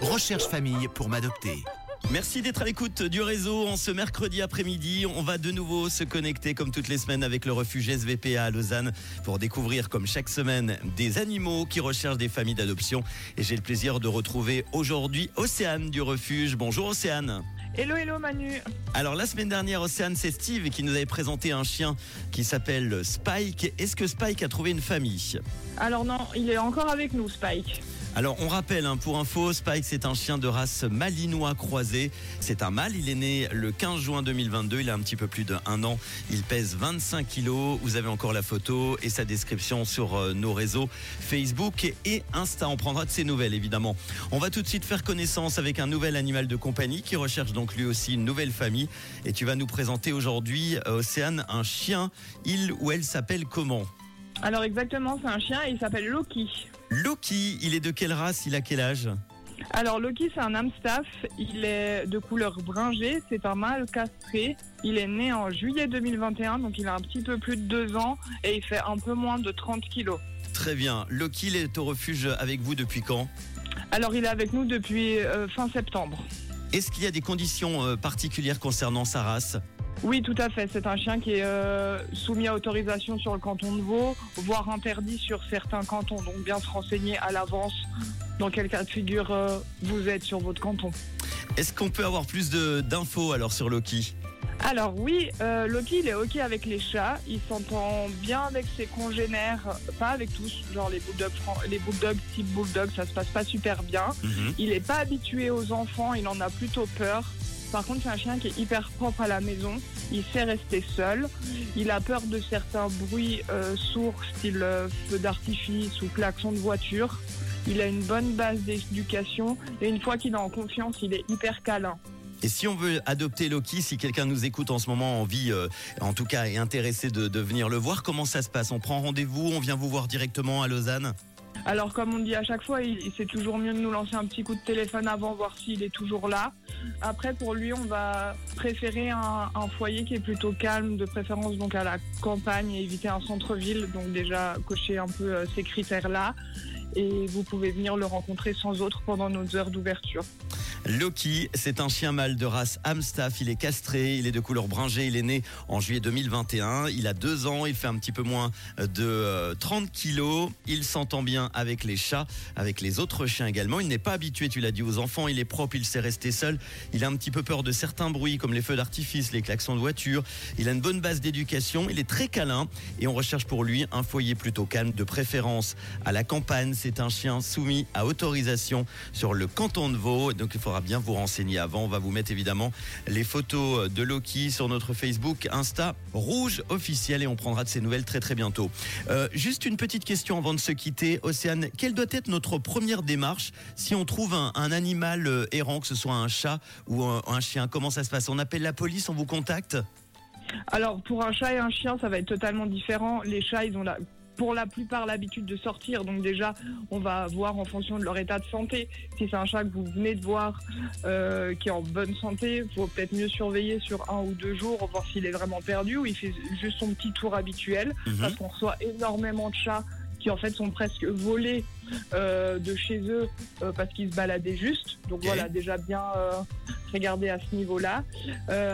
Recherche famille pour m'adopter. Merci d'être à l'écoute du réseau. En ce mercredi après-midi, on va de nouveau se connecter comme toutes les semaines avec le refuge SVPA à Lausanne pour découvrir comme chaque semaine des animaux qui recherchent des familles d'adoption. Et j'ai le plaisir de retrouver aujourd'hui Océane du refuge. Bonjour Océane. Hello, hello Manu. Alors la semaine dernière, Océane, c'est Steve qui nous avait présenté un chien qui s'appelle Spike. Est-ce que Spike a trouvé une famille? Alors non, il est encore avec nous, Spike. Alors on rappelle hein, pour info, Spike c'est un chien de race malinois croisé. C'est un mâle, il est né le 15 juin 2022, il a un petit peu plus d'un an. Il pèse 25 kilos. Vous avez encore la photo et sa description sur euh, nos réseaux Facebook et Insta. On prendra de ses nouvelles évidemment. On va tout de suite faire connaissance avec un nouvel animal de compagnie qui recherche donc lui aussi une nouvelle famille. Et tu vas nous présenter aujourd'hui, euh, Océane, un chien. Il ou elle s'appelle comment? Alors exactement, c'est un chien et il s'appelle Loki. Loki, il est de quelle race Il a quel âge? Alors Loki, c'est un Amstaff. Il est de couleur bringée. C'est un mâle castré. Il est né en juillet 2021, donc il a un petit peu plus de deux ans et il fait un peu moins de 30 kilos. Très bien. Loki, il est au refuge avec vous depuis quand? Alors il est avec nous depuis euh, fin septembre. Est-ce qu'il y a des conditions euh, particulières concernant sa race? Oui, tout à fait. C'est un chien qui est euh, soumis à autorisation sur le canton de Vaud, voire interdit sur certains cantons. Donc bien se renseigner à l'avance dans quel cas de figure euh, vous êtes sur votre canton. Est-ce qu'on peut avoir plus d'infos alors sur Loki? Alors oui, euh, Loki, il est ok avec les chats. Il s'entend bien avec ses congénères, pas avec tous. Genre les bulldogs, les bulldogs type bulldog, ça se passe pas super bien. Mhm. Il n'est pas habitué aux enfants, il en a plutôt peur. Par contre, c'est un chien qui est hyper propre à la maison. Il sait rester seul. Il a peur de certains bruits euh, sourds, style euh, feu d'artifice ou klaxon de voiture. Il a une bonne base d'éducation et une fois qu'il est en confiance, il est hyper câlin. Et si on veut adopter Loki, si quelqu'un nous écoute en ce moment, envie, euh, en tout cas, est intéressé de, de venir le voir, comment ça se passe? On prend rendez-vous, on vient vous voir directement à Lausanne? Alors, comme on dit à chaque fois, c'est toujours mieux de nous lancer un petit coup de téléphone avant, voir s'il est toujours là. Après, pour lui, on va préférer un, un foyer qui est plutôt calme, de préférence donc à la campagne et éviter un centre-ville. Donc déjà, cocher un peu euh, ces critères-là. Et vous pouvez venir le rencontrer sans autre pendant nos heures d'ouverture. Loki, c'est un chien mâle de race Amstaff. Il est castré, il est de couleur bringée. Il est né en juillet 2021. Il a deux ans. Il fait un petit peu moins de euh, 30 kilos. Il s'entend bien avec les chats, avec les autres chiens également. Il n'est pas habitué, tu l'as dit, aux enfants. Il est propre, il sait rester seul. Il a un petit peu peur de certains bruits comme les feux d'artifice, les klaxons de voiture. Il a une bonne base d'éducation. Il est très câlin et on recherche pour lui un foyer plutôt calme, de préférence à la campagne. C'est un chien soumis à autorisation sur le canton de Vaud. Donc il faudra bien vous renseigner avant. On va vous mettre évidemment les photos de Loki sur notre Facebook, Insta Rouge officiel et on prendra de ces nouvelles très très bientôt. Euh, juste une petite question avant de se quitter. Océane, quelle doit être notre première démarche si on trouve un, animal euh, errant, que ce soit un chat ou un, un chien? Comment ça se passe? On appelle la police, on vous contacte? Alors, pour un chat et un chien, ça va être totalement différent. Les chats, ils ont la, pour la plupart l'habitude de sortir. Donc déjà, on va voir en fonction de leur état de santé. Si c'est un chat que vous venez de voir euh, qui est en bonne santé, il faut peut-être mieux surveiller sur un ou deux jours, voir s'il est vraiment perdu ou il fait juste son petit tour habituel. Mhm. Parce qu'on reçoit énormément de chats qui en fait sont presque volés euh, de chez eux euh, parce qu'ils se baladaient juste. Donc voilà, déjà bien euh, regarder à ce niveau-là.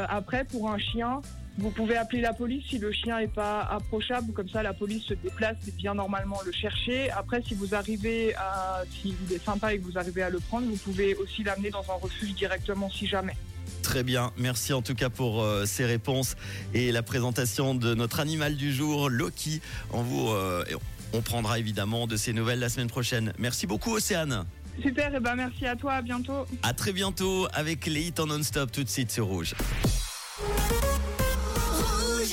Après, pour un chien, vous pouvez appeler la police si le chien est pas approchable, comme ça la police se déplace et vient normalement le chercher. Après, si vous arrivez à, s'il est sympa et que vous arrivez à le prendre, vous pouvez aussi l'amener dans un refuge directement si jamais. Très bien, merci en tout cas pour euh, ces réponses et la présentation de notre animal du jour, Loki. On vous, euh, on prendra évidemment de ces nouvelles la semaine prochaine. Merci beaucoup Océane. Super, et ben merci à toi, à bientôt. À très bientôt avec les hits en non-stop tout de suite sur Rouge.